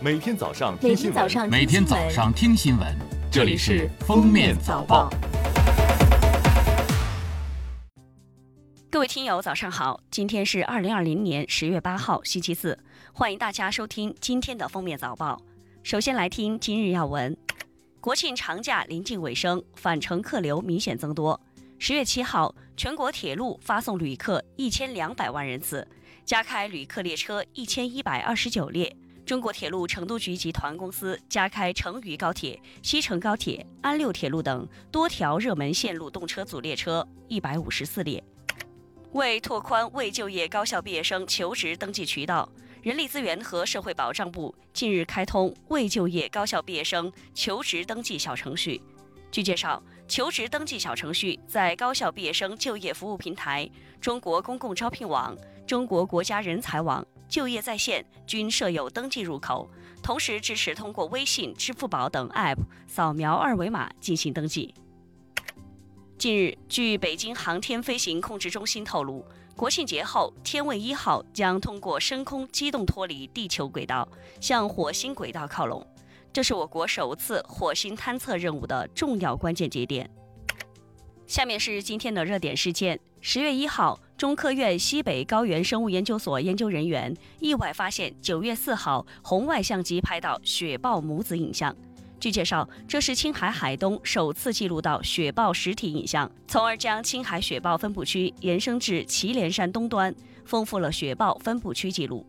每天早上听新闻，天早上每天早上听新闻，这里是《封面早报》。各位听友，早上好！今天是二零二零年十月八号，星期四，欢迎大家收听今天的封面早报。首先来听今日要闻：国庆长假临近尾声，返程客流明显增多。十月七号，全国铁路发送旅客一千两百万人次，加开旅客列车一千一百二十九列。中国铁路成都局集团公司加开成渝高铁、西成高铁、安六铁路等多条热门线路动车组列车一百五十四列。为拓宽未就业高校毕业生求职登记渠道，人力资源和社会保障部近日开通未就业高校毕业生求职登记小程序。据介绍，求职登记小程序在高校毕业生就业服务平台、中国公共招聘网、中国国家人才网、就业在线均设有登记入口，同时支持通过微信、支付宝等 App 扫描二维码进行登记。近日，据北京航天飞行控制中心透露，国庆节后，天问一号将通过升空机动脱离地球轨道，向火星轨道靠拢。这是我国首次火星探测任务的重要关键节点。下面是今天的热点事件：十月一号，中科院西北高原生物研究所研究人员意外发现九月四号红外相机拍到雪豹母子影像。据介绍，这是青海海东首次记录到雪豹实体影像，从而将青海雪豹分布区延伸至祁连山东端，丰富了雪豹分布区记录。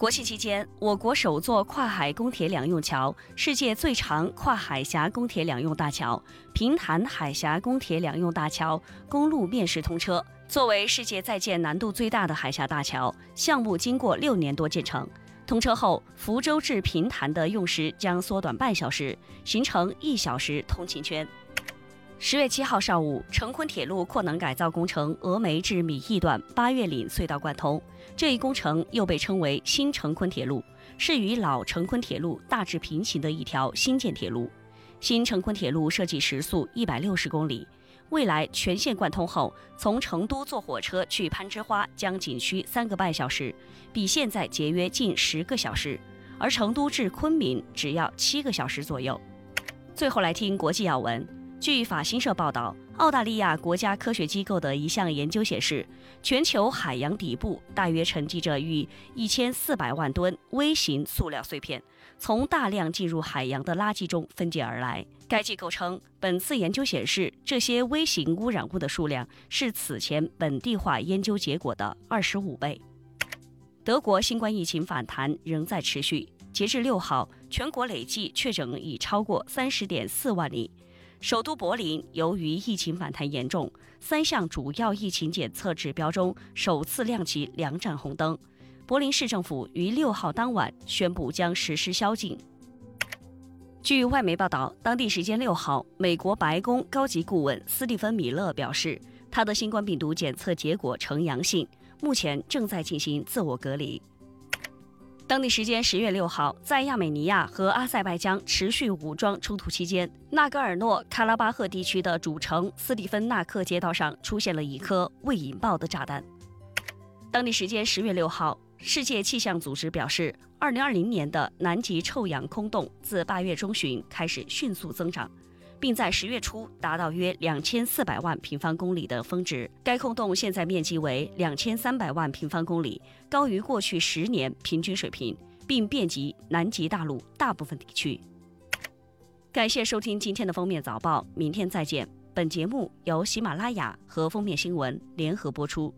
国庆期间，我国首座跨海公铁两用桥、世界最长跨海峡公铁两用大桥——平潭海峡公铁两用大桥公路面试通车。作为世界在建难度最大的海峡大桥，项目经过六年多建成。通车后，福州至平潭的用时将缩短半小时，形成一小时通勤圈。十月七号上午，成昆铁路扩能改造工程峨眉至米易段八月岭隧道贯通。这一工程又被称为新成昆铁路，是与老成昆铁路大致平行的一条新建铁路。新成昆铁路设计时速一百六十公里。未来全线贯通后，从成都坐火车去攀枝花将仅需三个半小时，比现在节约近十个小时；而成都至昆明只要七个小时左右。最后来听国际要闻。据法新社报道，澳大利亚国家科学机构的一项研究显示，全球海洋底部大约沉积着逾一千四百万吨微型塑料碎片，从大量进入海洋的垃圾中分解而来。该机构称，本次研究显示，这些微型污染物的数量是此前本地化研究结果的二十五倍。德国新冠疫情反弹仍在持续，截至六号，全国累计确诊已超过三十点四万例。首都柏林由于疫情反弹严重，三项主要疫情检测指标中首次亮起两盏红灯。柏林市政府于六号当晚宣布将实施宵禁。据外媒报道，当地时间六号，美国白宫高级顾问斯蒂芬·米勒表示，他的新冠病毒检测结果呈阳性，目前正在进行自我隔离。当地时间十月六号，在亚美尼亚和阿塞拜疆持续武装冲突期间，纳戈尔诺卡拉巴赫地区的主城斯蒂芬纳克街道上出现了一颗未引爆的炸弹。当地时间十月六号，世界气象组织表示，二零二零年的南极臭氧空洞自八月中旬开始迅速增长。并在十月初达到约两千四百万平方公里的峰值。该空洞现在面积为两千三百万平方公里，高于过去十年平均水平，并遍及南极大陆大部分地区。感谢收听今天的封面早报，明天再见。本节目由喜马拉雅和封面新闻联合播出。